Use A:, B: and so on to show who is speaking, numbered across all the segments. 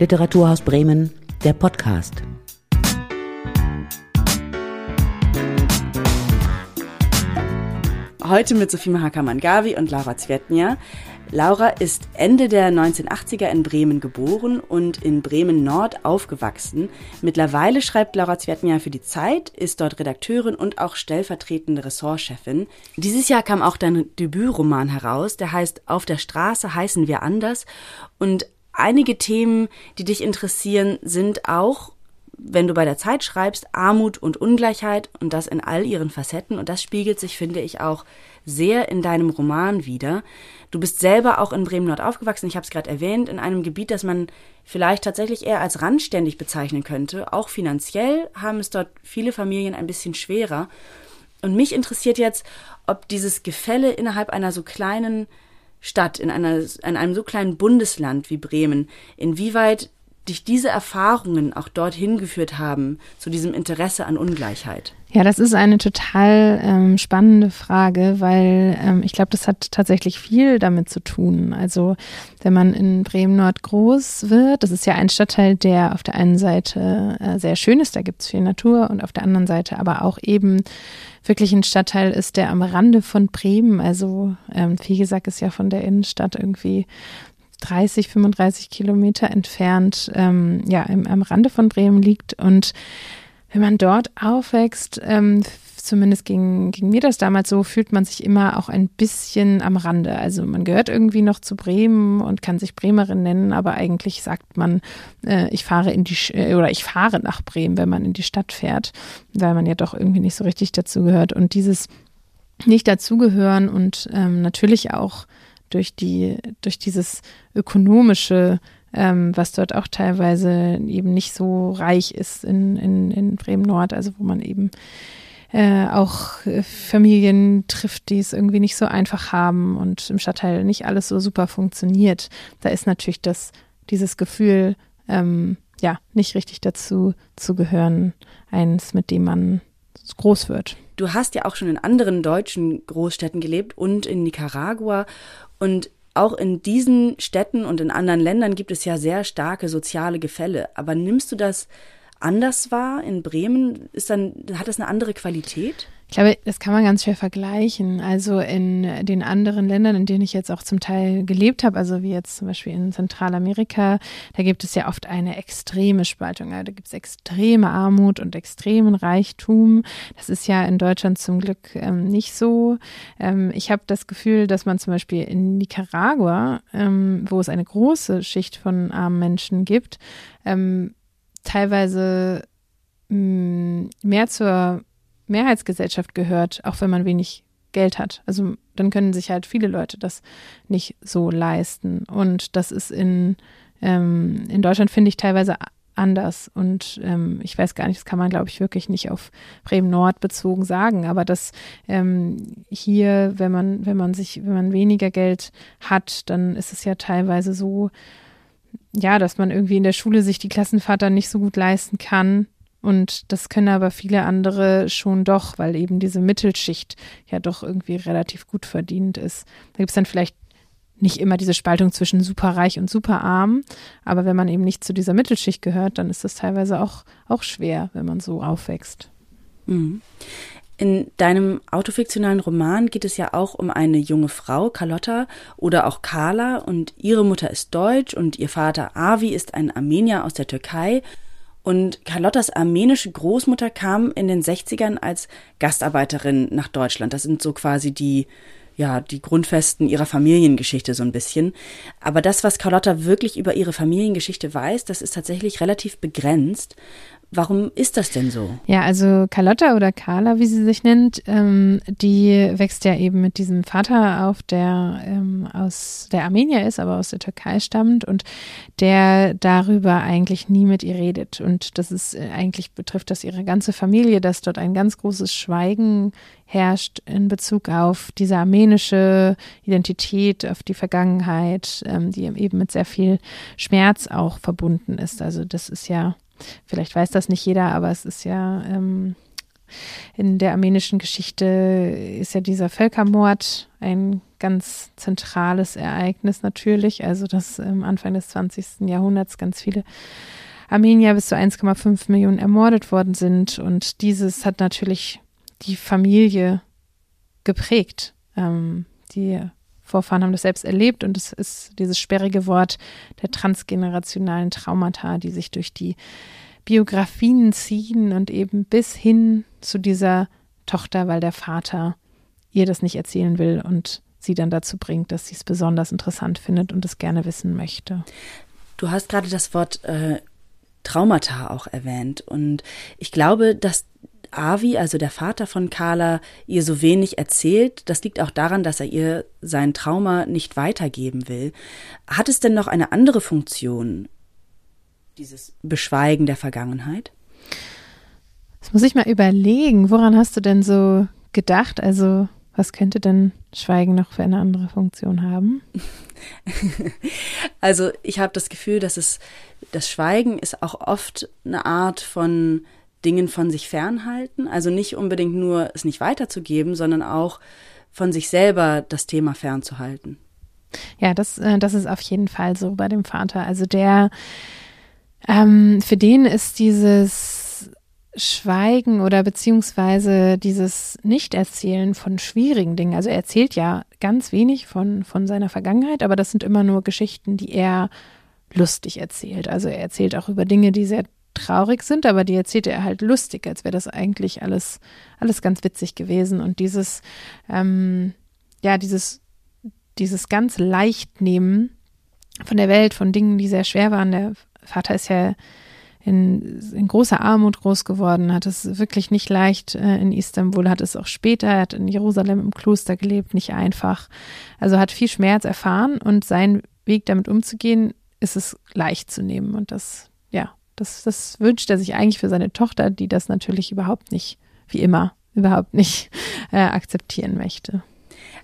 A: Literaturhaus Bremen, der Podcast.
B: Heute mit Sophie Mahakamangavi und Laura Zvetnia. Laura ist Ende der 1980er in Bremen geboren und in Bremen Nord aufgewachsen. Mittlerweile schreibt Laura Zvetnia für die Zeit, ist dort Redakteurin und auch stellvertretende Ressortchefin. Dieses Jahr kam auch dein Debütroman heraus, der heißt Auf der Straße heißen wir anders und einige Themen, die dich interessieren, sind auch wenn du bei der Zeit schreibst, Armut und Ungleichheit und das in all ihren Facetten und das spiegelt sich, finde ich, auch sehr in deinem Roman wieder. Du bist selber auch in Bremen-Nord aufgewachsen, ich habe es gerade erwähnt, in einem Gebiet, das man vielleicht tatsächlich eher als randständig bezeichnen könnte. Auch finanziell haben es dort viele Familien ein bisschen schwerer. Und mich interessiert jetzt, ob dieses Gefälle innerhalb einer so kleinen Stadt, in, einer, in einem so kleinen Bundesland wie Bremen, inwieweit dich diese Erfahrungen auch dorthin geführt haben, zu diesem Interesse an Ungleichheit?
C: Ja, das ist eine total ähm, spannende Frage, weil ähm, ich glaube, das hat tatsächlich viel damit zu tun. Also wenn man in Bremen-Nord groß wird, das ist ja ein Stadtteil, der auf der einen Seite äh, sehr schön ist, da gibt es viel Natur und auf der anderen Seite aber auch eben wirklich ein Stadtteil ist, der am Rande von Bremen, also ähm, Fegesack ist ja von der Innenstadt irgendwie 30, 35 Kilometer entfernt, ähm, ja, im, am Rande von Bremen liegt. Und wenn man dort aufwächst, ähm, zumindest ging, ging mir das damals so, fühlt man sich immer auch ein bisschen am Rande. Also man gehört irgendwie noch zu Bremen und kann sich Bremerin nennen, aber eigentlich sagt man, äh, ich fahre in die äh, oder ich fahre nach Bremen, wenn man in die Stadt fährt, weil man ja doch irgendwie nicht so richtig dazu gehört. Und dieses nicht dazugehören und ähm, natürlich auch durch die, durch dieses ökonomische, ähm, was dort auch teilweise eben nicht so reich ist in, in, in Bremen Nord, also wo man eben äh, auch äh, Familien trifft, die es irgendwie nicht so einfach haben und im Stadtteil nicht alles so super funktioniert. Da ist natürlich das, dieses Gefühl, ähm, ja, nicht richtig dazu zu gehören, eins, mit dem man groß wird.
B: Du hast ja auch schon in anderen deutschen Großstädten gelebt und in Nicaragua und auch in diesen Städten und in anderen Ländern gibt es ja sehr starke soziale Gefälle. Aber nimmst du das anders wahr in Bremen? Ist dann, hat das eine andere Qualität?
C: Ich glaube, das kann man ganz schwer vergleichen. Also in den anderen Ländern, in denen ich jetzt auch zum Teil gelebt habe, also wie jetzt zum Beispiel in Zentralamerika, da gibt es ja oft eine extreme Spaltung. Da gibt es extreme Armut und extremen Reichtum. Das ist ja in Deutschland zum Glück ähm, nicht so. Ähm, ich habe das Gefühl, dass man zum Beispiel in Nicaragua, ähm, wo es eine große Schicht von armen Menschen gibt, ähm, teilweise mh, mm, mehr zur Mehrheitsgesellschaft gehört, auch wenn man wenig Geld hat. Also dann können sich halt viele Leute das nicht so leisten. Und das ist in, ähm, in Deutschland, finde ich, teilweise anders. Und ähm, ich weiß gar nicht, das kann man, glaube ich, wirklich nicht auf Bremen Nord bezogen sagen. Aber dass ähm, hier, wenn man, wenn man sich, wenn man weniger Geld hat, dann ist es ja teilweise so, ja, dass man irgendwie in der Schule sich die Klassenfahrt dann nicht so gut leisten kann und das können aber viele andere schon doch, weil eben diese Mittelschicht ja doch irgendwie relativ gut verdient ist. Da gibt es dann vielleicht nicht immer diese Spaltung zwischen superreich und superarm, aber wenn man eben nicht zu dieser Mittelschicht gehört, dann ist das teilweise auch, auch schwer, wenn man so aufwächst.
B: Mhm. In deinem autofiktionalen Roman geht es ja auch um eine junge Frau, Carlotta oder auch Carla, und ihre Mutter ist deutsch und ihr Vater Avi ist ein Armenier aus der Türkei. Und Carlottas armenische Großmutter kam in den 60ern als Gastarbeiterin nach Deutschland. Das sind so quasi die, ja, die Grundfesten ihrer Familiengeschichte so ein bisschen. Aber das, was Carlotta wirklich über ihre Familiengeschichte weiß, das ist tatsächlich relativ begrenzt. Warum ist das denn so?
C: Ja, also Carlotta oder Carla, wie sie sich nennt, ähm, die wächst ja eben mit diesem Vater auf, der ähm, aus der Armenier ist, aber aus der Türkei stammt und der darüber eigentlich nie mit ihr redet. Und das ist äh, eigentlich betrifft das ihre ganze Familie, dass dort ein ganz großes Schweigen herrscht in Bezug auf diese armenische Identität, auf die Vergangenheit, ähm, die eben mit sehr viel Schmerz auch verbunden ist. Also das ist ja Vielleicht weiß das nicht jeder, aber es ist ja ähm, in der armenischen Geschichte ist ja dieser Völkermord ein ganz zentrales Ereignis natürlich. Also, dass ähm, Anfang des 20. Jahrhunderts ganz viele Armenier bis zu 1,5 Millionen ermordet worden sind. Und dieses hat natürlich die Familie geprägt. Ähm, die Vorfahren haben das selbst erlebt und es ist dieses sperrige Wort der transgenerationalen Traumata, die sich durch die Biografien ziehen und eben bis hin zu dieser Tochter, weil der Vater ihr das nicht erzählen will und sie dann dazu bringt, dass sie es besonders interessant findet und es gerne wissen möchte.
B: Du hast gerade das Wort äh, Traumata auch erwähnt und ich glaube, dass Avi, also der Vater von Carla, ihr so wenig erzählt. Das liegt auch daran, dass er ihr sein Trauma nicht weitergeben will. Hat es denn noch eine andere Funktion, dieses Beschweigen der Vergangenheit?
C: Das muss ich mal überlegen. Woran hast du denn so gedacht? Also, was könnte denn Schweigen noch für eine andere Funktion haben?
B: also, ich habe das Gefühl, dass es das Schweigen ist auch oft eine Art von Dingen von sich fernhalten. Also nicht unbedingt nur es nicht weiterzugeben, sondern auch von sich selber das Thema fernzuhalten.
C: Ja, das, äh, das ist auf jeden Fall so bei dem Vater. Also der, ähm, für den ist dieses Schweigen oder beziehungsweise dieses Nicht-Erzählen von schwierigen Dingen. Also er erzählt ja ganz wenig von, von seiner Vergangenheit, aber das sind immer nur Geschichten, die er lustig erzählt. Also er erzählt auch über Dinge, die sehr traurig sind, aber die erzählt er halt lustig, als wäre das eigentlich alles, alles ganz witzig gewesen. Und dieses, ähm, ja, dieses, dieses ganz leicht nehmen von der Welt, von Dingen, die sehr schwer waren. Der Vater ist ja in, in großer Armut groß geworden, hat es wirklich nicht leicht äh, in Istanbul, hat es auch später, er hat in Jerusalem im Kloster gelebt, nicht einfach. Also hat viel Schmerz erfahren und sein Weg damit umzugehen, ist es leicht zu nehmen. Und das, das, das wünscht er sich eigentlich für seine Tochter, die das natürlich überhaupt nicht, wie immer, überhaupt nicht äh, akzeptieren möchte.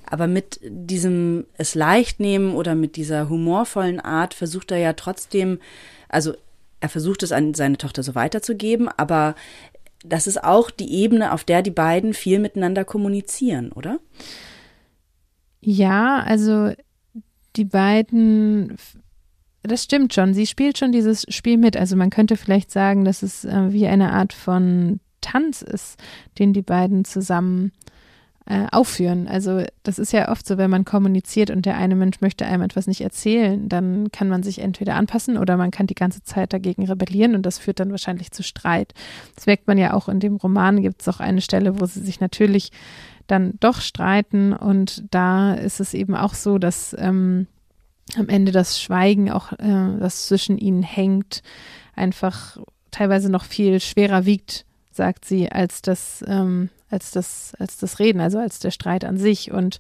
B: Aber mit diesem es leicht nehmen oder mit dieser humorvollen Art versucht er ja trotzdem, also er versucht es an seine Tochter so weiterzugeben, aber das ist auch die Ebene, auf der die beiden viel miteinander kommunizieren, oder?
C: Ja, also die beiden das stimmt schon. Sie spielt schon dieses Spiel mit. Also man könnte vielleicht sagen, dass es äh, wie eine Art von Tanz ist, den die beiden zusammen äh, aufführen. Also das ist ja oft so, wenn man kommuniziert und der eine Mensch möchte einem etwas nicht erzählen, dann kann man sich entweder anpassen oder man kann die ganze Zeit dagegen rebellieren und das führt dann wahrscheinlich zu Streit. Das merkt man ja auch in dem Roman, gibt es auch eine Stelle, wo sie sich natürlich dann doch streiten und da ist es eben auch so, dass ähm, am Ende das Schweigen auch, äh, zwischen ihnen hängt, einfach teilweise noch viel schwerer wiegt, sagt sie, als das, ähm, als das, als das Reden, also als der Streit an sich. Und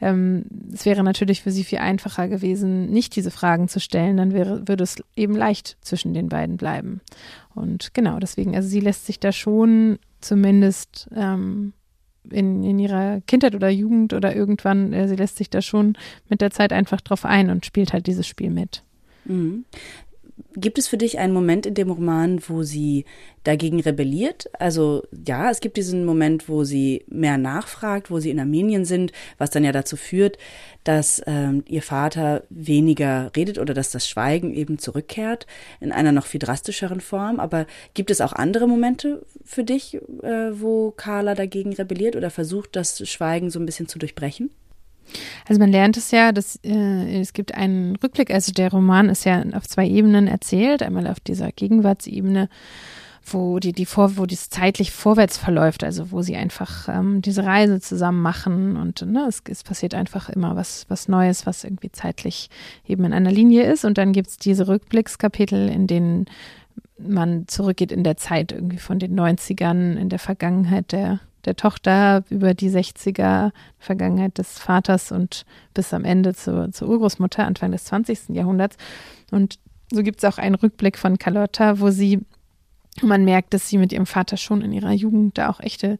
C: ähm, es wäre natürlich für sie viel einfacher gewesen, nicht diese Fragen zu stellen, dann wäre, würde es eben leicht zwischen den beiden bleiben. Und genau, deswegen, also sie lässt sich da schon zumindest ähm, in, in ihrer Kindheit oder Jugend oder irgendwann, äh, sie lässt sich da schon mit der Zeit einfach drauf ein und spielt halt dieses Spiel mit.
B: Mhm. Gibt es für dich einen Moment in dem Roman, wo sie dagegen rebelliert? Also ja, es gibt diesen Moment, wo sie mehr nachfragt, wo sie in Armenien sind, was dann ja dazu führt, dass ähm, ihr Vater weniger redet oder dass das Schweigen eben zurückkehrt in einer noch viel drastischeren Form. Aber gibt es auch andere Momente für dich, äh, wo Carla dagegen rebelliert oder versucht, das Schweigen so ein bisschen zu durchbrechen?
C: Also man lernt es ja, dass äh, es gibt einen Rückblick, also der Roman ist ja auf zwei Ebenen erzählt, einmal auf dieser Gegenwartsebene, wo die, die vor, wo dies zeitlich vorwärts verläuft, also wo sie einfach ähm, diese Reise zusammen machen und ne, es, es passiert einfach immer was, was Neues, was irgendwie zeitlich eben in einer Linie ist. Und dann gibt es diese Rückblickskapitel, in denen man zurückgeht in der Zeit irgendwie von den 90ern, in der Vergangenheit der der Tochter über die 60er Vergangenheit des Vaters und bis am Ende zur, zur Urgroßmutter, Anfang des 20. Jahrhunderts. Und so gibt es auch einen Rückblick von Carlotta, wo sie, man merkt, dass sie mit ihrem Vater schon in ihrer Jugend da auch echte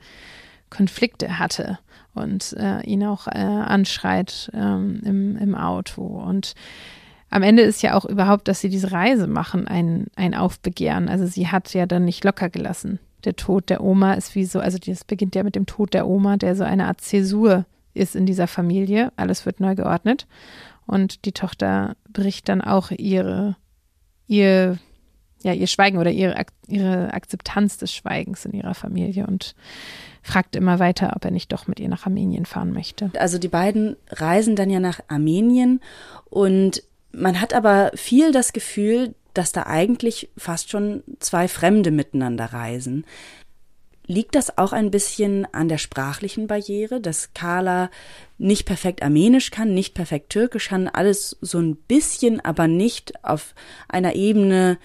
C: Konflikte hatte und äh, ihn auch äh, anschreit ähm, im, im Auto. Und am Ende ist ja auch überhaupt, dass sie diese Reise machen, ein, ein Aufbegehren. Also sie hat ja dann nicht locker gelassen der Tod der Oma ist wie so, also das beginnt ja mit dem Tod der Oma, der so eine Art Zäsur ist in dieser Familie. Alles wird neu geordnet. Und die Tochter bricht dann auch ihre, ihr, ja, ihr Schweigen oder ihre, ihre Akzeptanz des Schweigens in ihrer Familie und fragt immer weiter, ob er nicht doch mit ihr nach Armenien fahren möchte.
B: Also die beiden reisen dann ja nach Armenien und man hat aber viel das Gefühl, dass da eigentlich fast schon zwei Fremde miteinander reisen. Liegt das auch ein bisschen an der sprachlichen Barriere, dass Carla nicht perfekt Armenisch kann, nicht perfekt Türkisch kann, alles so ein bisschen, aber nicht auf einer Ebene,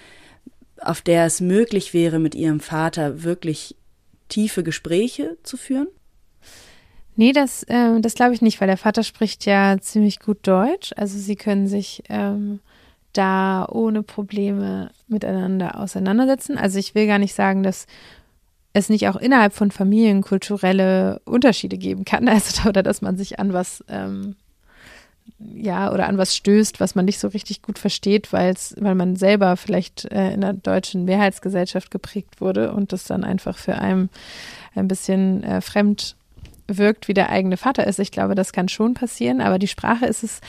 B: auf der es möglich wäre, mit ihrem Vater wirklich tiefe Gespräche zu führen?
C: Nee, das, äh, das glaube ich nicht, weil der Vater spricht ja ziemlich gut Deutsch. Also sie können sich ähm, da ohne Probleme miteinander auseinandersetzen. Also ich will gar nicht sagen, dass es nicht auch innerhalb von Familien kulturelle Unterschiede geben kann, also oder dass man sich an was ähm, ja oder an was stößt, was man nicht so richtig gut versteht, weil man selber vielleicht äh, in der deutschen Mehrheitsgesellschaft geprägt wurde und das dann einfach für einen ein bisschen äh, fremd wirkt, wie der eigene Vater ist. Ich glaube, das kann schon passieren, aber die Sprache ist es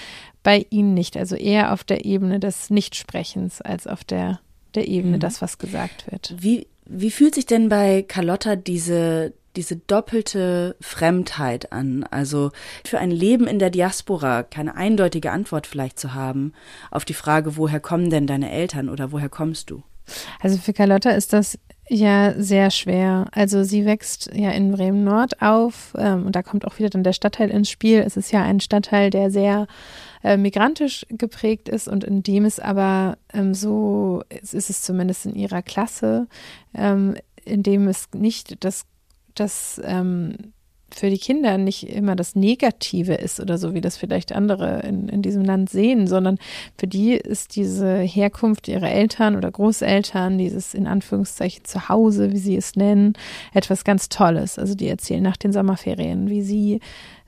C: bei ihnen nicht. Also eher auf der Ebene des Nichtsprechens als auf der, der Ebene, mhm. das, was gesagt wird.
B: Wie, wie fühlt sich denn bei Carlotta diese, diese doppelte Fremdheit an? Also für ein Leben in der Diaspora keine eindeutige Antwort vielleicht zu haben auf die Frage, woher kommen denn deine Eltern oder woher kommst du?
C: Also für Carlotta ist das ja sehr schwer. Also sie wächst ja in Bremen Nord auf ähm, und da kommt auch wieder dann der Stadtteil ins Spiel. Es ist ja ein Stadtteil, der sehr äh, migrantisch geprägt ist und in dem es aber ähm, so, ist es zumindest in ihrer Klasse, ähm, in dem es nicht das, das ähm, für die Kinder nicht immer das Negative ist oder so, wie das vielleicht andere in, in diesem Land sehen, sondern für die ist diese Herkunft ihrer Eltern oder Großeltern, dieses in Anführungszeichen Zuhause, wie sie es nennen, etwas ganz Tolles. Also die erzählen nach den Sommerferien, wie sie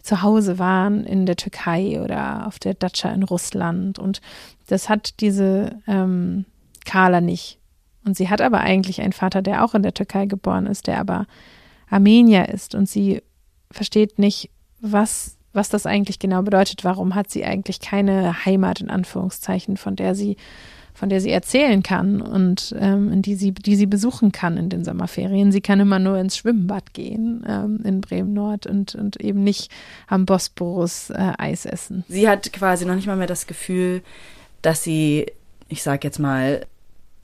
C: zu Hause waren in der Türkei oder auf der Datscha in Russland. Und das hat diese ähm, Carla nicht. Und sie hat aber eigentlich einen Vater, der auch in der Türkei geboren ist, der aber Armenier ist. Und sie versteht nicht, was, was das eigentlich genau bedeutet. Warum hat sie eigentlich keine Heimat in Anführungszeichen, von der sie von der sie erzählen kann und ähm, in die sie, die sie besuchen kann in den Sommerferien. Sie kann immer nur ins Schwimmbad gehen ähm, in Bremen Nord und, und eben nicht am Bosporus äh, Eis essen.
B: Sie hat quasi noch nicht mal mehr das Gefühl, dass sie, ich sag jetzt mal,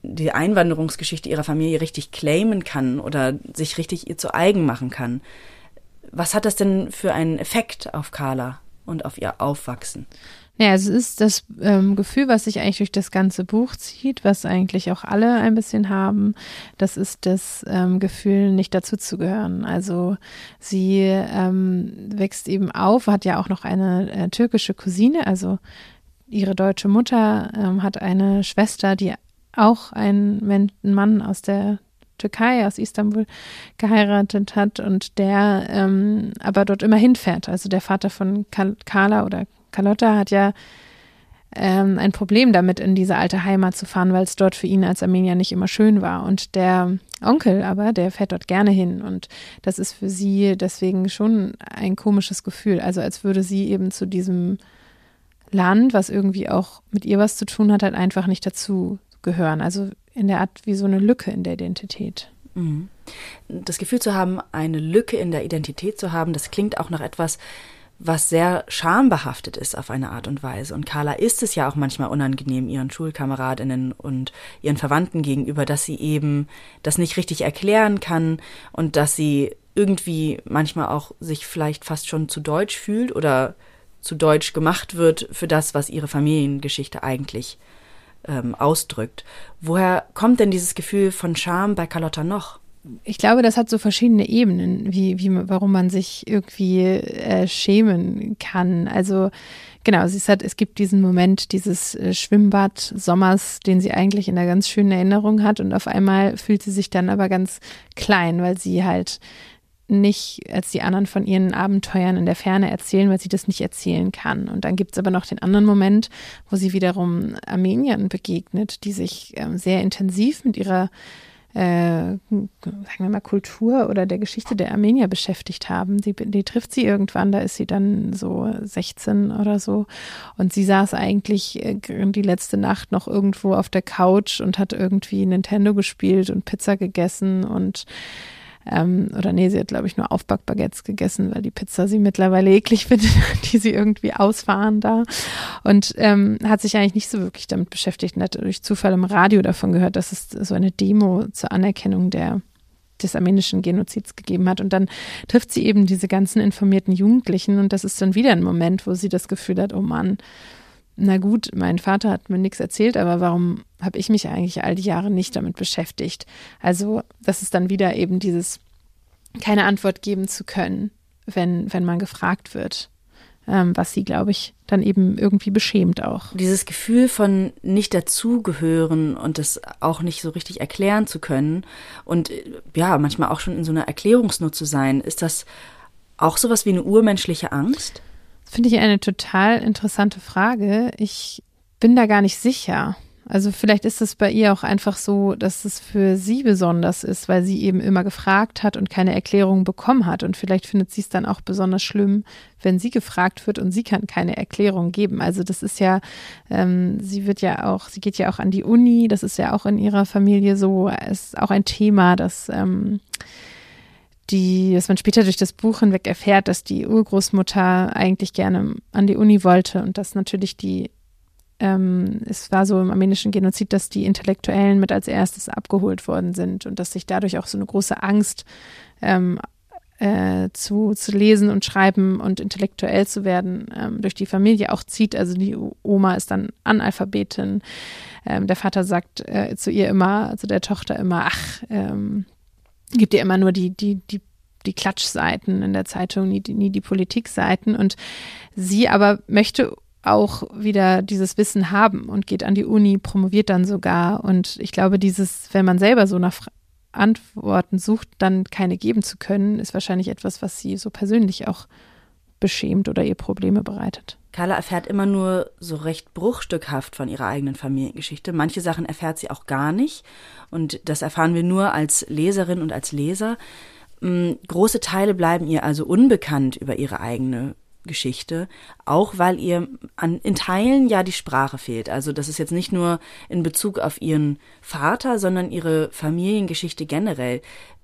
B: die Einwanderungsgeschichte ihrer Familie richtig claimen kann oder sich richtig ihr zu eigen machen kann. Was hat das denn für einen Effekt auf Carla und auf ihr Aufwachsen?
C: Ja, es ist das ähm, Gefühl, was sich eigentlich durch das ganze Buch zieht, was eigentlich auch alle ein bisschen haben. Das ist das ähm, Gefühl, nicht dazuzugehören. Also sie ähm, wächst eben auf, hat ja auch noch eine äh, türkische Cousine, also ihre deutsche Mutter ähm, hat eine Schwester, die auch einen Mann aus der Türkei, aus Istanbul geheiratet hat und der ähm, aber dort immer hinfährt. Also der Vater von Carla oder Carlotta hat ja ähm, ein Problem damit, in diese alte Heimat zu fahren, weil es dort für ihn als Armenier nicht immer schön war. Und der Onkel aber, der fährt dort gerne hin. Und das ist für sie deswegen schon ein komisches Gefühl. Also als würde sie eben zu diesem Land, was irgendwie auch mit ihr was zu tun hat, halt einfach nicht dazu gehören. Also in der Art wie so eine Lücke in der Identität.
B: Mhm. Das Gefühl zu haben, eine Lücke in der Identität zu haben, das klingt auch nach etwas, was sehr schambehaftet ist auf eine Art und Weise. Und Carla ist es ja auch manchmal unangenehm ihren Schulkameradinnen und ihren Verwandten gegenüber, dass sie eben das nicht richtig erklären kann und dass sie irgendwie manchmal auch sich vielleicht fast schon zu deutsch fühlt oder zu deutsch gemacht wird für das, was ihre Familiengeschichte eigentlich ähm, ausdrückt. Woher kommt denn dieses Gefühl von Scham bei Carlotta noch?
C: ich glaube, das hat so verschiedene Ebenen, wie, wie warum man sich irgendwie äh, schämen kann. Also genau, es, hat, es gibt diesen Moment dieses äh, Schwimmbad Sommers, den sie eigentlich in einer ganz schönen Erinnerung hat und auf einmal fühlt sie sich dann aber ganz klein, weil sie halt nicht als die anderen von ihren Abenteuern in der Ferne erzählen, weil sie das nicht erzählen kann. Und dann gibt es aber noch den anderen Moment, wo sie wiederum Armeniern begegnet, die sich ähm, sehr intensiv mit ihrer äh, sagen wir mal, Kultur oder der Geschichte der Armenier beschäftigt haben. Die, die trifft sie irgendwann, da ist sie dann so 16 oder so. Und sie saß eigentlich äh, die letzte Nacht noch irgendwo auf der Couch und hat irgendwie Nintendo gespielt und Pizza gegessen und ähm, oder nee, sie hat, glaube ich, nur Aufbackbaguettes gegessen, weil die Pizza sie mittlerweile eklig findet, die sie irgendwie ausfahren da. Und ähm, hat sich eigentlich nicht so wirklich damit beschäftigt und hat durch Zufall im Radio davon gehört, dass es so eine Demo zur Anerkennung der des armenischen Genozids gegeben hat. Und dann trifft sie eben diese ganzen informierten Jugendlichen und das ist dann wieder ein Moment, wo sie das Gefühl hat, oh Mann, na gut, mein Vater hat mir nichts erzählt, aber warum habe ich mich eigentlich all die Jahre nicht damit beschäftigt? Also, das ist dann wieder eben dieses, keine Antwort geben zu können, wenn, wenn man gefragt wird, ähm, was sie, glaube ich, dann eben irgendwie beschämt auch.
B: Dieses Gefühl von nicht dazugehören und das auch nicht so richtig erklären zu können und ja, manchmal auch schon in so einer Erklärungsnot zu sein, ist das auch sowas wie eine urmenschliche Angst?
C: Finde ich eine total interessante Frage. Ich bin da gar nicht sicher. Also vielleicht ist es bei ihr auch einfach so, dass es für sie besonders ist, weil sie eben immer gefragt hat und keine Erklärung bekommen hat. Und vielleicht findet sie es dann auch besonders schlimm, wenn sie gefragt wird und sie kann keine Erklärung geben. Also das ist ja, ähm, sie wird ja auch, sie geht ja auch an die Uni, das ist ja auch in ihrer Familie so, ist auch ein Thema, das ähm, die, dass man später durch das Buch hinweg erfährt, dass die Urgroßmutter eigentlich gerne an die Uni wollte und dass natürlich die, ähm, es war so im armenischen Genozid, dass die Intellektuellen mit als erstes abgeholt worden sind und dass sich dadurch auch so eine große Angst ähm, äh, zu, zu lesen und schreiben und intellektuell zu werden ähm, durch die Familie auch zieht. Also die Oma ist dann Analphabetin. Ähm, der Vater sagt äh, zu ihr immer, zu der Tochter immer, ach, ähm, gibt ja immer nur die, die, die, die Klatschseiten in der Zeitung, nie, nie die Politikseiten. Und sie aber möchte auch wieder dieses Wissen haben und geht an die Uni, promoviert dann sogar. Und ich glaube, dieses, wenn man selber so nach Antworten sucht, dann keine geben zu können, ist wahrscheinlich etwas, was sie so persönlich auch beschämt oder ihr Probleme bereitet.
B: Carla erfährt immer nur so recht bruchstückhaft von ihrer eigenen Familiengeschichte. Manche Sachen erfährt sie auch gar nicht. Und das erfahren wir nur als Leserin und als Leser. Mm, große Teile bleiben ihr also unbekannt über ihre eigene Geschichte, auch weil ihr an, in Teilen ja die Sprache fehlt. Also das ist jetzt nicht nur in Bezug auf ihren Vater, sondern ihre Familiengeschichte generell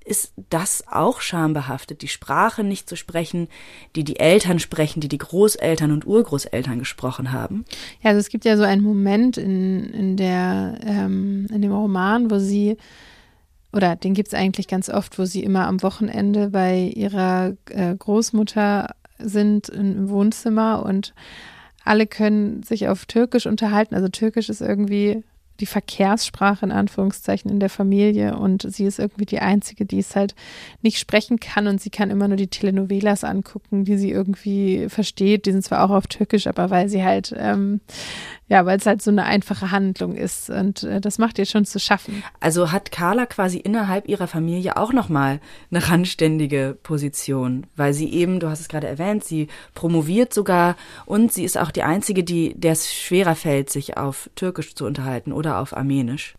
B: ist das auch schambehaftet, die Sprache nicht zu sprechen, die die Eltern sprechen, die die Großeltern und Urgroßeltern gesprochen haben?
C: Ja, also es gibt ja so einen Moment in, in, der, ähm, in dem Roman, wo sie, oder den gibt es eigentlich ganz oft, wo sie immer am Wochenende bei ihrer äh, Großmutter sind im Wohnzimmer und alle können sich auf Türkisch unterhalten. Also Türkisch ist irgendwie die Verkehrssprache in Anführungszeichen in der Familie und sie ist irgendwie die Einzige, die es halt nicht sprechen kann und sie kann immer nur die Telenovelas angucken, die sie irgendwie versteht. Die sind zwar auch auf Türkisch, aber weil sie halt, ähm, ja, weil es halt so eine einfache Handlung ist und äh, das macht ihr schon zu schaffen.
B: Also hat Carla quasi innerhalb ihrer Familie auch nochmal eine randständige Position, weil sie eben, du hast es gerade erwähnt, sie promoviert sogar und sie ist auch die Einzige, die der es schwerer fällt, sich auf Türkisch zu unterhalten oder oder auf Armenisch.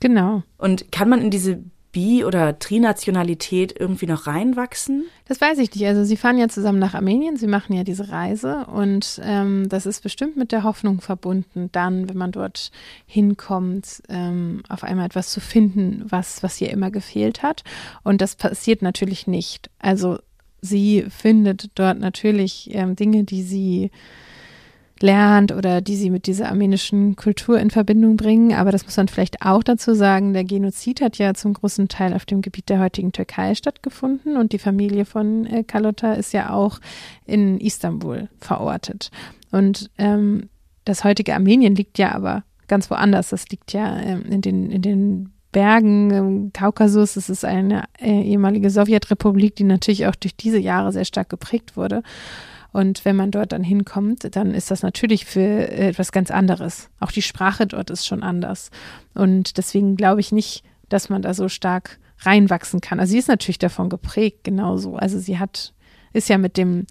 C: Genau.
B: Und kann man in diese Bi- oder Trinationalität irgendwie noch reinwachsen?
C: Das weiß ich nicht. Also sie fahren ja zusammen nach Armenien, sie machen ja diese Reise und ähm, das ist bestimmt mit der Hoffnung verbunden, dann, wenn man dort hinkommt, ähm, auf einmal etwas zu finden, was, was ihr immer gefehlt hat. Und das passiert natürlich nicht. Also sie findet dort natürlich ähm, Dinge, die sie lernt oder die sie mit dieser armenischen Kultur in Verbindung bringen. Aber das muss man vielleicht auch dazu sagen, der Genozid hat ja zum großen Teil auf dem Gebiet der heutigen Türkei stattgefunden und die Familie von äh, Kalota ist ja auch in Istanbul verortet. Und ähm, das heutige Armenien liegt ja aber ganz woanders. Das liegt ja ähm, in den, in den Bergen im Kaukasus. Es ist eine äh, ehemalige Sowjetrepublik, die natürlich auch durch diese Jahre sehr stark geprägt wurde. Und wenn man dort dann hinkommt, dann ist das natürlich für etwas ganz anderes. Auch die Sprache dort ist schon anders. Und deswegen glaube ich nicht, dass man da so stark reinwachsen kann. Also sie ist natürlich davon geprägt, genauso. Also sie hat, ist ja mit dem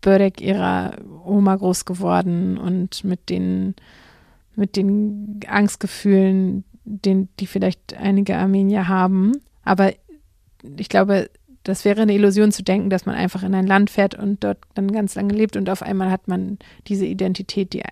C: Börek ihrer Oma groß geworden und mit den, mit den Angstgefühlen, den, die vielleicht einige Armenier haben. Aber ich glaube, das wäre eine Illusion zu denken, dass man einfach in ein Land fährt und dort dann ganz lange lebt und auf einmal hat man diese Identität, die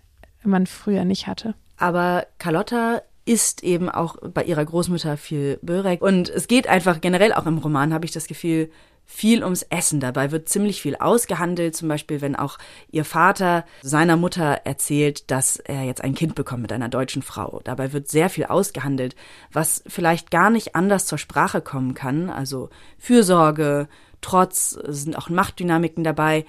C: man früher nicht hatte.
B: Aber Carlotta isst eben auch bei ihrer Großmutter viel Börek. Und es geht einfach generell auch im Roman, habe ich das Gefühl, viel ums Essen. Dabei wird ziemlich viel ausgehandelt. Zum Beispiel, wenn auch ihr Vater seiner Mutter erzählt, dass er jetzt ein Kind bekommt mit einer deutschen Frau. Dabei wird sehr viel ausgehandelt, was vielleicht gar nicht anders zur Sprache kommen kann. Also Fürsorge, Trotz, sind auch Machtdynamiken dabei.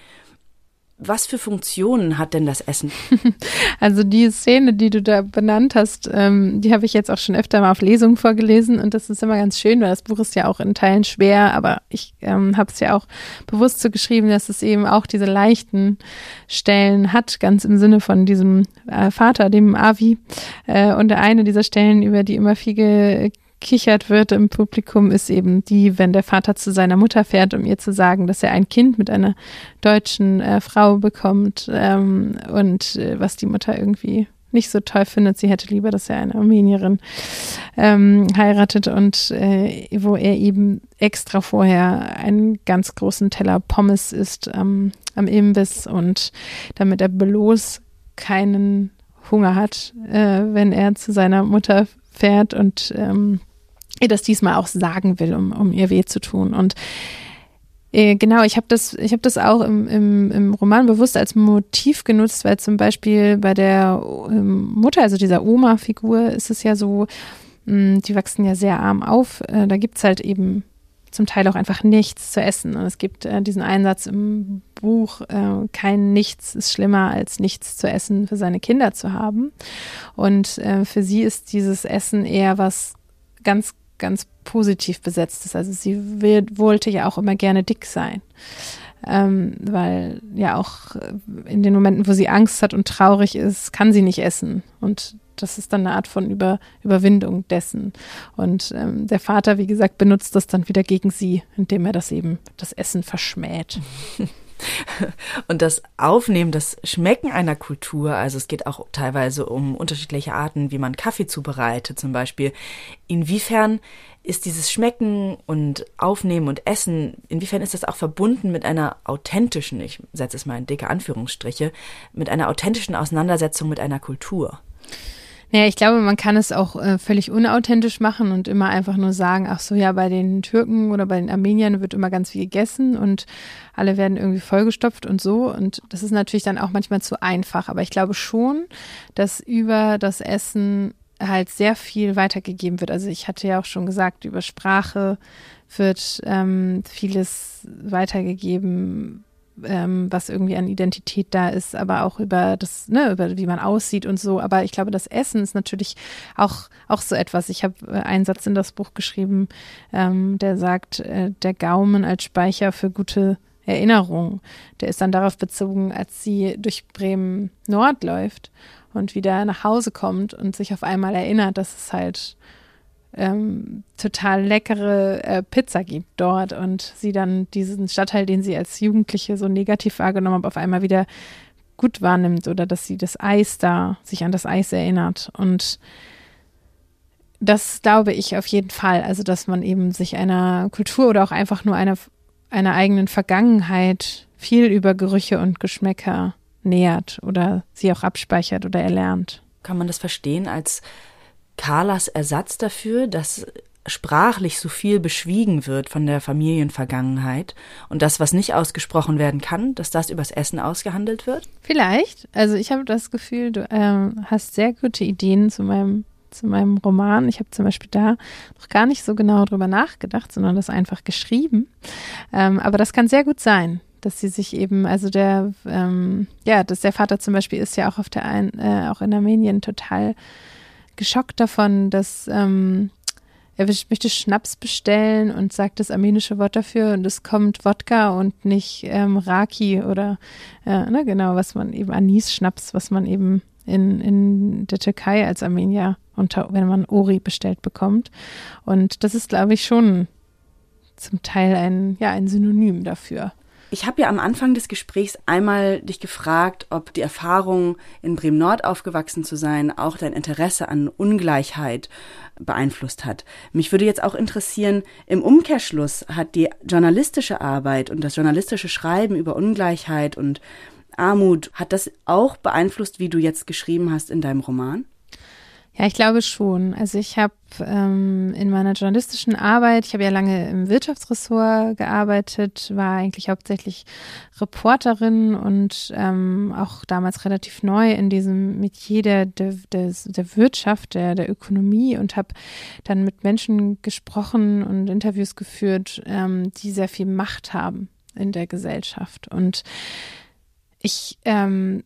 B: Was für Funktionen hat denn das Essen?
C: Also die Szene, die du da benannt hast, ähm, die habe ich jetzt auch schon öfter mal auf Lesungen vorgelesen und das ist immer ganz schön, weil das Buch ist ja auch in Teilen schwer, aber ich ähm, habe es ja auch bewusst so geschrieben, dass es eben auch diese leichten Stellen hat, ganz im Sinne von diesem äh, Vater, dem Avi. Äh, und eine dieser Stellen, über die immer viel gekichert wird im Publikum, ist eben die, wenn der Vater zu seiner Mutter fährt, um ihr zu sagen, dass er ein Kind mit einer deutschen äh, Frau bekommt ähm, und äh, was die Mutter irgendwie nicht so toll findet. Sie hätte lieber, dass er eine Armenierin ähm, heiratet und äh, wo er eben extra vorher einen ganz großen Teller Pommes isst ähm, am Imbiss und damit er bloß keinen Hunger hat, äh, wenn er zu seiner Mutter fährt und ähm, ihr das diesmal auch sagen will, um, um ihr weh zu tun. Und äh, genau, ich habe das, habe das auch im, im, im Roman bewusst als Motiv genutzt, weil zum Beispiel bei der ähm, Mutter, also dieser Oma-Figur, ist es ja so, mh, hm, die wachsen ja sehr arm auf. Äh, da gibt's halt eben zum Teil auch einfach nichts zu essen. Und es gibt äh, diesen Einsatz im Buch, äh, kein Nichts ist schlimmer als nichts zu essen für seine Kinder zu haben. Und äh, für sie ist dieses Essen eher was ganz ganz positiv besetzt ist. Also sie will, wollte ja auch immer gerne dick sein. Ähm, weil ja auch in den Momenten, wo sie Angst hat und traurig ist, kann sie nicht essen. Und das ist dann eine Art von Über, Überwindung dessen. Und ähm, der Vater, wie gesagt, benutzt das dann wieder gegen sie, indem er das eben, das Essen verschmäht.
B: Und das Aufnehmen, das Schmecken einer Kultur, also es geht auch teilweise um unterschiedliche Arten, wie man Kaffee zubereitet zum Beispiel. Inwiefern ist dieses Schmecken und Aufnehmen und Essen, inwiefern ist das auch verbunden mit einer authentischen, ich setze es mal in dicke Anführungsstriche, mit einer authentischen Auseinandersetzung mit einer Kultur?
C: Naja, ich glaube, man kann es auch äh, völlig unauthentisch machen und immer einfach nur sagen, ach so, ja, bei den Türken oder bei den Armeniern wird immer ganz viel gegessen und alle werden irgendwie vollgestopft und so. Und das ist natürlich dann auch manchmal zu einfach. Aber ich glaube schon, dass über das Essen halt sehr viel weitergegeben wird. Also ich hatte ja auch schon gesagt, über Sprache wird ähm, vieles weitergegeben, ähm, was irgendwie an Identität da ist, aber auch über das, ne, über wie man aussieht und so. Aber ich glaube, das Essen ist natürlich auch, auch so etwas. Ich habe äh, einen Satz in das Buch geschrieben, ähm, der sagt, äh, der Gaumen als Speicher für gute Erinnerungen. Der ist dann darauf bezogen, als sie durch Bremen Nord läuft und wieder nach Hause kommt und sich auf einmal erinnert, dass es halt ähm, total leckere äh, Pizza gibt dort und sie dann diesen Stadtteil, den sie als Jugendliche so negativ wahrgenommen hat, auf einmal wieder gut wahrnimmt oder dass sie das Eis da, sich an das Eis erinnert. Und das glaube ich auf jeden Fall. Also, dass man eben sich einer Kultur oder auch einfach nur einer, einer eigenen Vergangenheit viel über Gerüche und Geschmäcker nähert oder sie auch abspeichert oder erlernt.
B: Kann man das verstehen als Carlas Ersatz dafür, dass sprachlich so viel beschwiegen wird von der Familienvergangenheit und das, was nicht ausgesprochen werden kann, dass das übers Essen ausgehandelt wird?
C: Vielleicht. Also ich habe das Gefühl, du ähm, hast sehr gute Ideen zu meinem zu meinem Roman. Ich habe zum Beispiel da noch gar nicht so genau drüber nachgedacht, sondern das einfach geschrieben. Ähm, aber das kann sehr gut sein, dass sie sich eben, also der, ähm, ja, dass der Vater zum Beispiel ist ja auch auf der ein, äh, auch in Armenien total geschockt davon, dass ähm, er möchte Schnaps bestellen und sagt das armenische Wort dafür und es kommt Wodka und nicht ähm, Raki oder äh, ne, genau, was man eben Anis-Schnaps, was man eben in, in der Türkei als Armenier unter, wenn man Ori bestellt bekommt. Und das ist, glaube ich, schon zum Teil ein, ja, ein Synonym dafür.
B: Ich habe ja am Anfang des Gesprächs einmal dich gefragt, ob die Erfahrung, in Bremen-Nord aufgewachsen zu sein, auch dein Interesse an Ungleichheit beeinflusst hat. Mich würde jetzt auch interessieren, im Umkehrschluss hat die journalistische Arbeit und das journalistische Schreiben über Ungleichheit und Armut, hat das auch beeinflusst, wie du jetzt geschrieben hast in deinem Roman?
C: Ja, ich glaube schon. Also ich habe ähm, in meiner journalistischen Arbeit, ich habe ja lange im Wirtschaftsressort gearbeitet, war eigentlich hauptsächlich Reporterin und ähm, auch damals relativ neu in diesem Metier der, der, der, der Wirtschaft, der, der Ökonomie und habe dann mit Menschen gesprochen und Interviews geführt, ähm, die sehr viel Macht haben in der Gesellschaft. Und ich ähm,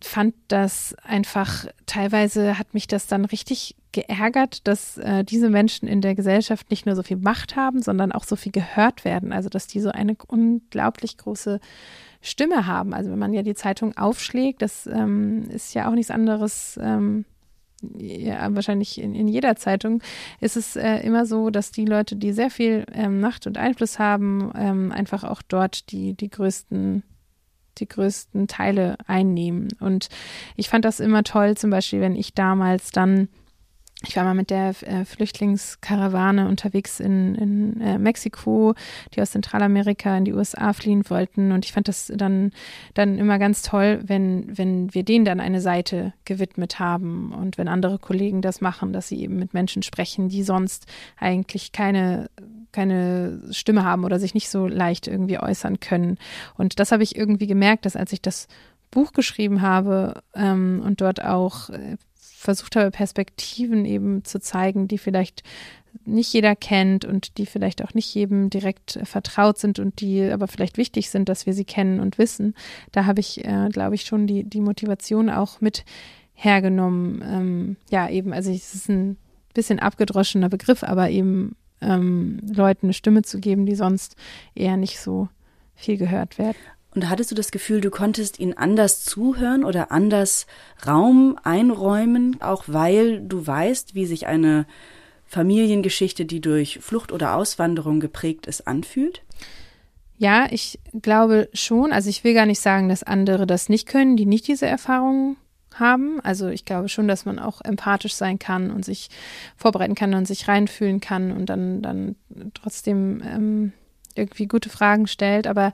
C: fand das einfach, teilweise hat mich das dann richtig geärgert, dass äh, diese Menschen in der Gesellschaft nicht nur so viel Macht haben, sondern auch so viel gehört werden. Also dass die so eine unglaublich große Stimme haben. Also wenn man ja die Zeitung aufschlägt, das ähm, ist ja auch nichts anderes. Ähm, ja, wahrscheinlich in, in jeder Zeitung ist es äh, immer so, dass die Leute, die sehr viel ähm, Macht und Einfluss haben, ähm, einfach auch dort die, die größten die größten Teile einnehmen. Und ich fand das immer toll, zum Beispiel, wenn ich damals dann ich war mal mit der äh, Flüchtlingskarawane unterwegs in, in äh, Mexiko, die aus Zentralamerika in die USA fliehen wollten. Und ich fand das dann, dann immer ganz toll, wenn, wenn wir denen dann eine Seite gewidmet haben und wenn andere Kollegen das machen, dass sie eben mit Menschen sprechen, die sonst eigentlich keine, keine Stimme haben oder sich nicht so leicht irgendwie äußern können. Und das habe ich irgendwie gemerkt, dass als ich das Buch geschrieben habe ähm, und dort auch äh, versucht habe, Perspektiven eben zu zeigen, die vielleicht nicht jeder kennt und die vielleicht auch nicht jedem direkt vertraut sind und die aber vielleicht wichtig sind, dass wir sie kennen und wissen. Da habe ich, äh, glaube ich, schon die, die Motivation auch mit hergenommen. Ähm, ja, eben, also es ist ein bisschen abgedroschener Begriff, aber eben ähm, Leuten eine Stimme zu geben, die sonst eher nicht so viel gehört werden.
B: Und hattest du das Gefühl, du konntest ihnen anders zuhören oder anders Raum einräumen, auch weil du weißt, wie sich eine Familiengeschichte, die durch Flucht oder Auswanderung geprägt ist, anfühlt?
C: Ja, ich glaube schon. Also ich will gar nicht sagen, dass andere das nicht können, die nicht diese Erfahrungen haben. Also ich glaube schon, dass man auch empathisch sein kann und sich vorbereiten kann und sich reinfühlen kann und dann, dann trotzdem ähm, irgendwie gute Fragen stellt. Aber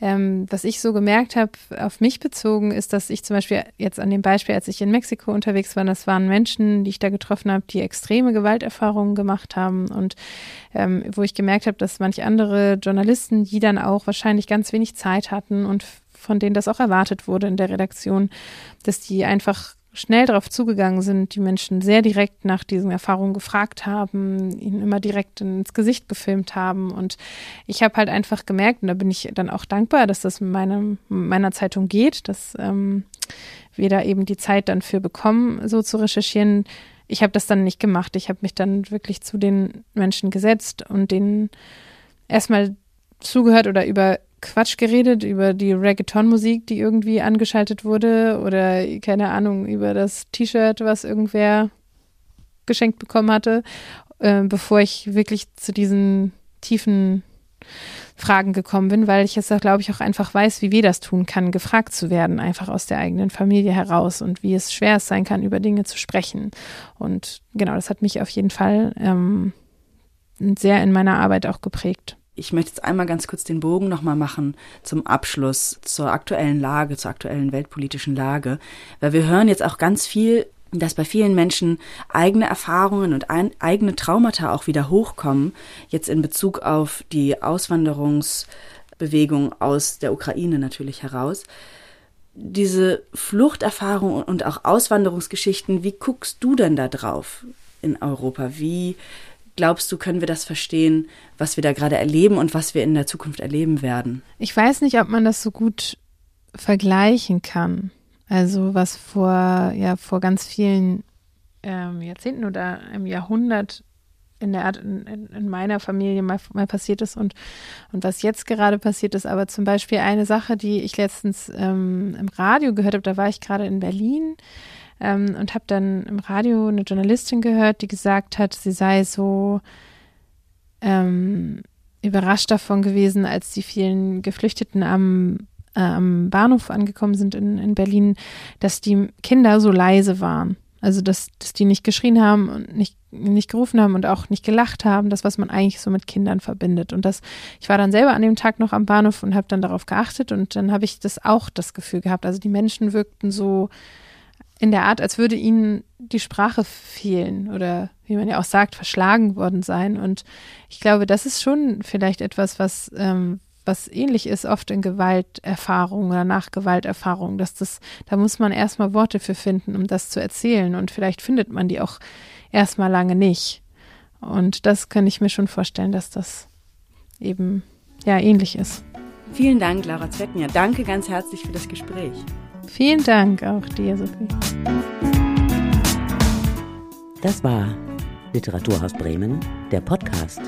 C: ähm, was ich so gemerkt habe, auf mich bezogen, ist, dass ich zum Beispiel jetzt an dem Beispiel, als ich in Mexiko unterwegs war, das waren Menschen, die ich da getroffen habe, die extreme Gewalterfahrungen gemacht haben und ähm, wo ich gemerkt habe, dass manche andere Journalisten, die dann auch wahrscheinlich ganz wenig Zeit hatten und von denen das auch erwartet wurde in der Redaktion, dass die einfach schnell darauf zugegangen sind, die Menschen sehr direkt nach diesen Erfahrungen gefragt haben, ihnen immer direkt ins Gesicht gefilmt haben. Und ich habe halt einfach gemerkt, und da bin ich dann auch dankbar, dass das meine, meiner Zeitung geht, dass ähm, wir da eben die Zeit dann für bekommen, so zu recherchieren. Ich habe das dann nicht gemacht. Ich habe mich dann wirklich zu den Menschen gesetzt und denen erstmal zugehört oder über Quatsch geredet, über die Reggaeton-Musik, die irgendwie angeschaltet wurde oder keine Ahnung, über das T-Shirt, was irgendwer geschenkt bekommen hatte, äh, bevor ich wirklich zu diesen tiefen Fragen gekommen bin, weil ich jetzt, glaube ich, auch einfach weiß, wie weh das tun kann, gefragt zu werden, einfach aus der eigenen Familie heraus und wie es schwer es sein kann, über Dinge zu sprechen. Und genau, das hat mich auf jeden Fall ähm, sehr in meiner Arbeit auch geprägt.
B: Ich möchte jetzt einmal ganz kurz den Bogen nochmal machen zum Abschluss, zur aktuellen Lage, zur aktuellen weltpolitischen Lage, weil wir hören jetzt auch ganz viel, dass bei vielen Menschen eigene Erfahrungen und ein, eigene Traumata auch wieder hochkommen, jetzt in Bezug auf die Auswanderungsbewegung aus der Ukraine natürlich heraus. Diese Fluchterfahrung und auch Auswanderungsgeschichten, wie guckst du denn da drauf in Europa? Wie glaubst du, können wir das verstehen, was wir da gerade erleben und was wir in der Zukunft erleben werden?
C: Ich weiß nicht, ob man das so gut vergleichen kann. Also was vor, ja, vor ganz vielen ähm, Jahrzehnten oder einem Jahrhundert in der Art in, in, meiner Familie mal, mal passiert ist und, und was jetzt gerade passiert ist. Aber zum Beispiel eine Sache, die ich letztens ähm, im Radio gehört habe, da war ich gerade in Berlin ähm, und habe dann im Radio eine Journalistin gehört, die gesagt hat, sie sei so, ähm, überrascht davon gewesen, als die vielen Geflüchteten am, äh, am Bahnhof angekommen sind in, in Berlin, dass die Kinder so leise waren. Also, dass, dass die nicht geschrien haben und nicht, nicht gerufen haben und auch nicht gelacht haben, das, was man eigentlich so mit Kindern verbindet. Und das, ich war dann selber an dem Tag noch am Bahnhof und habe dann darauf geachtet und dann habe ich das auch das Gefühl gehabt. Also die Menschen wirkten so in der Art, als würde ihnen die Sprache fehlen oder wie man ja auch sagt, verschlagen worden sein. Und ich glaube, das ist schon vielleicht etwas, was, ähm, was ähnlich ist oft in Gewalterfahrungen oder nach Gewalterfahrungen, dass das, da muss man erstmal Worte für finden, um das zu erzählen. Und vielleicht findet man die auch erstmal lange nicht. Und das kann ich mir schon vorstellen, dass das eben ja ähnlich ist.
B: Vielen Dank, Laura Zweckner. Danke ganz herzlich für das Gespräch.
C: Vielen Dank auch dir, Sophie.
A: Das war Literaturhaus Bremen, der Podcast.